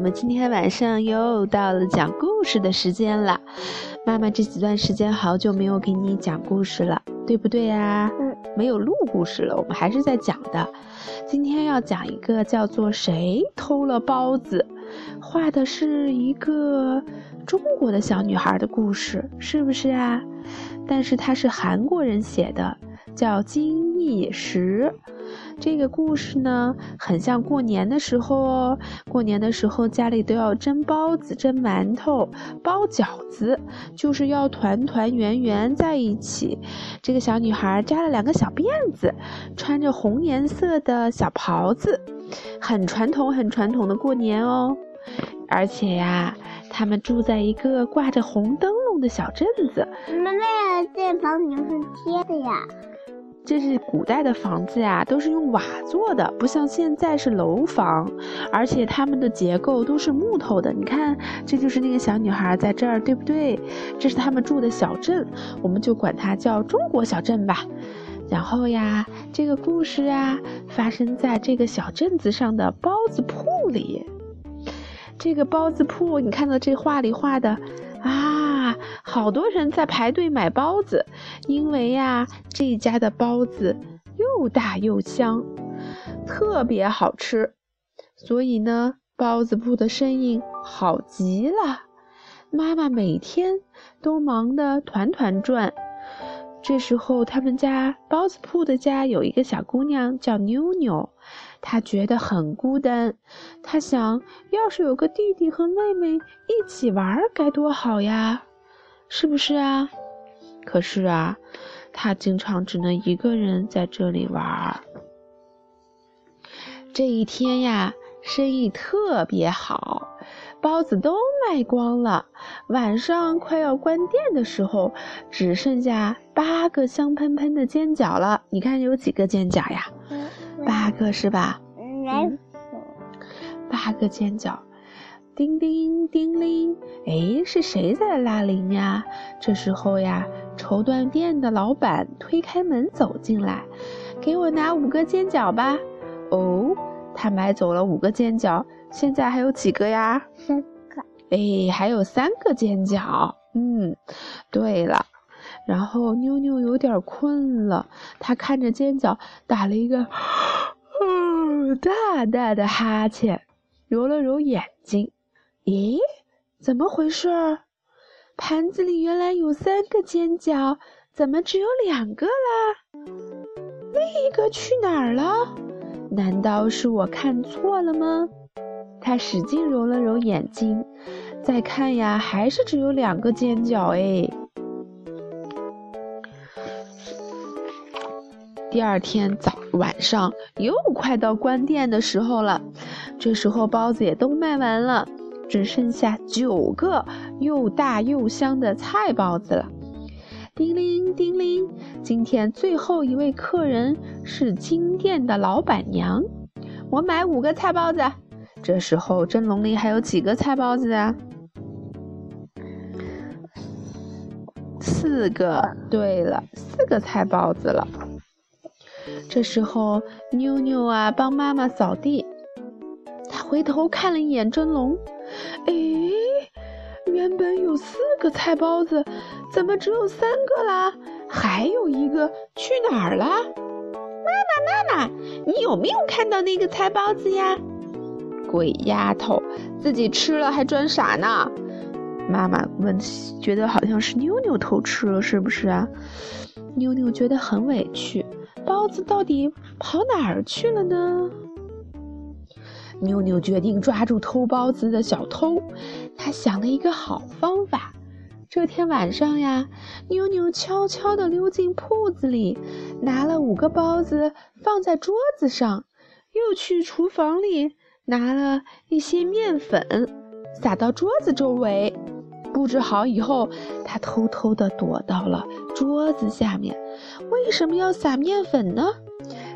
们今天晚上又到了讲故事的时间了。妈妈这几段时间好久没有给你讲故事了，对不对呀？嗯。没有录故事了，我们还是在讲的。今天要讲一个叫做《谁偷了包子》，画的是一个中国的小女孩的故事，是不是啊？但是它是韩国人写的，叫金义石。这个故事呢，很像过年的时候哦。过年的时候，家里都要蒸包子、蒸馒头、包饺子，就是要团团圆圆在一起。这个小女孩扎了两个小辫子，穿着红颜色的小袍子，很传统、很传统的过年哦。而且呀，他们住在一个挂着红灯笼的小镇子。你们那这房顶是贴的呀？这是古代的房子呀，都是用瓦做的，不像现在是楼房，而且它们的结构都是木头的。你看，这就是那个小女孩在这儿，对不对？这是他们住的小镇，我们就管它叫中国小镇吧。然后呀，这个故事啊，发生在这个小镇子上的包子铺里。这个包子铺，你看到这画里画的。啊，好多人在排队买包子，因为呀，这家的包子又大又香，特别好吃，所以呢，包子铺的生意好极了。妈妈每天都忙得团团转。这时候，他们家包子铺的家有一个小姑娘叫妞妞。她觉得很孤单，她想要是有个弟弟和妹妹一起玩该多好呀，是不是啊？可是啊，他经常只能一个人在这里玩。这一天呀，生意特别好，包子都卖光了。晚上快要关店的时候，只剩下八个香喷喷的煎饺了。你看有几个煎饺呀？八个是吧？嗯，八个尖角，叮铃叮铃，哎，是谁在拉铃呀？这时候呀，绸缎店的老板推开门走进来，给我拿五个尖角吧。哦，他买走了五个尖角，现在还有几个呀？三个。哎，还有三个尖角。嗯，对了。然后妞妞有点困了，她看着尖角打了一个大大的哈欠，揉了揉眼睛。咦，怎么回事？盘子里原来有三个尖角，怎么只有两个啦？另一个去哪儿了？难道是我看错了吗？他使劲揉了揉眼睛，再看呀，还是只有两个尖角哎。第二天早晚上又快到关店的时候了，这时候包子也都卖完了，只剩下九个又大又香的菜包子了。叮铃叮铃，今天最后一位客人是金店的老板娘，我买五个菜包子。这时候蒸笼里还有几个菜包子啊？四个。对了，四个菜包子了。这时候，妞妞啊帮妈妈扫地，她回头看了一眼蒸笼，哎，原本有四个菜包子，怎么只有三个啦？还有一个去哪儿了？妈妈，妈妈，你有没有看到那个菜包子呀？鬼丫头，自己吃了还装傻呢！妈妈问，觉得好像是妞妞偷吃了，是不是啊？妞妞觉得很委屈。包子到底跑哪儿去了呢？妞妞决定抓住偷包子的小偷。她想了一个好方法。这天晚上呀，妞妞悄悄地溜进铺子里，拿了五个包子放在桌子上，又去厨房里拿了一些面粉，撒到桌子周围。布置好以后，她偷偷地躲到了桌子下面。为什么要撒面粉呢？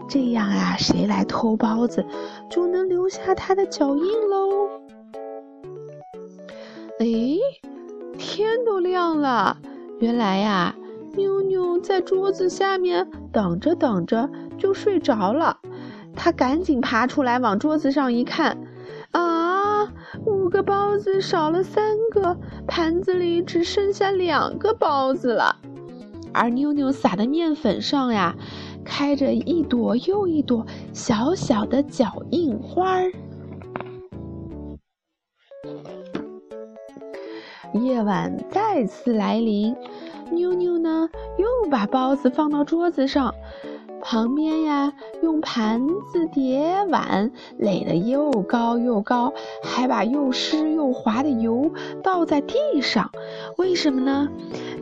这样啊，谁来偷包子，就能留下他的脚印喽。哎，天都亮了，原来呀，妞妞在桌子下面等着等着就睡着了。他赶紧爬出来，往桌子上一看，啊，五个包子少了三个，盘子里只剩下两个包子了。而妞妞撒的面粉上呀，开着一朵又一朵小小的脚印花儿。夜晚再次来临，妞妞呢又把包子放到桌子上。旁边呀，用盘子碟碗垒得又高又高，还把又湿又滑的油倒在地上。为什么呢？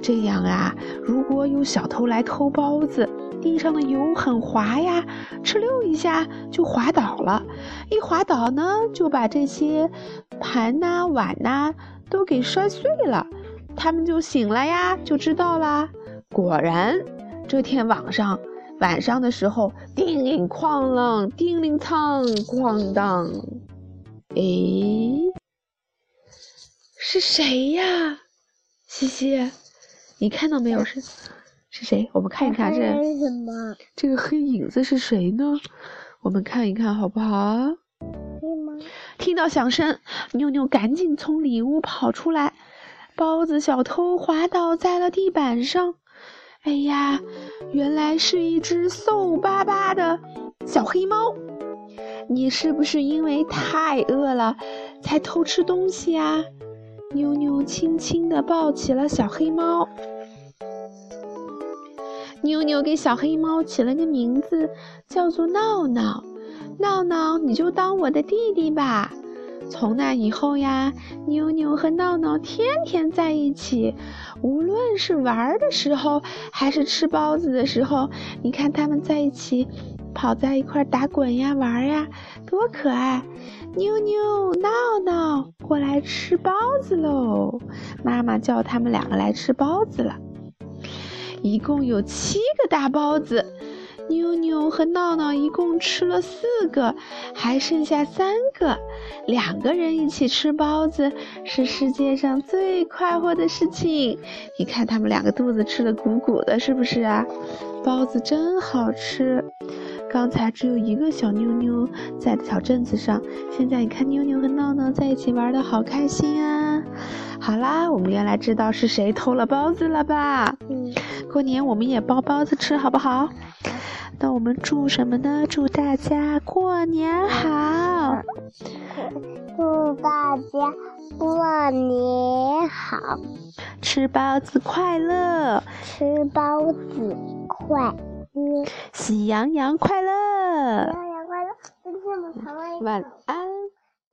这样啊，如果有小偷来偷包子，地上的油很滑呀，哧溜一下就滑倒了。一滑倒呢，就把这些盘呐碗呐都给摔碎了。他们就醒了呀，就知道啦。果然，这天晚上。晚上的时候，叮铃哐啷，叮铃苍，哐当。哎，是谁呀？西西，你看到没有？是是谁？我们看一看，这什么？这个黑影子是谁呢？我们看一看好不好？啊？听到响声，妞妞赶紧从里屋跑出来，包子小偷滑倒在了地板上。哎呀，原来是一只瘦巴巴的小黑猫！你是不是因为太饿了才偷吃东西啊？妞妞轻轻地抱起了小黑猫。妞妞给小黑猫起了个名字，叫做闹闹。闹闹，你就当我的弟弟吧。从那以后呀，妞妞和闹闹天天在一起，无论是玩的时候，还是吃包子的时候，你看他们在一起，跑在一块打滚呀，玩呀，多可爱！妞妞、闹闹，过来吃包子喽！妈妈叫他们两个来吃包子了，一共有七个大包子。妞妞和闹闹一共吃了四个，还剩下三个。两个人一起吃包子是世界上最快活的事情。你看他们两个肚子吃的鼓鼓的，是不是啊？包子真好吃。刚才只有一个小妞妞在小镇子上，现在你看妞妞和闹闹在一起玩的好开心啊！好啦，我们原来知道是谁偷了包子了吧？嗯。过年我们也包包子吃，好不好？那我们祝什么呢？祝大家过年好！祝大家过年好！吃包子快乐！吃包子快乐！喜羊羊快乐！喜羊羊快乐！今天我们谈了一晚安。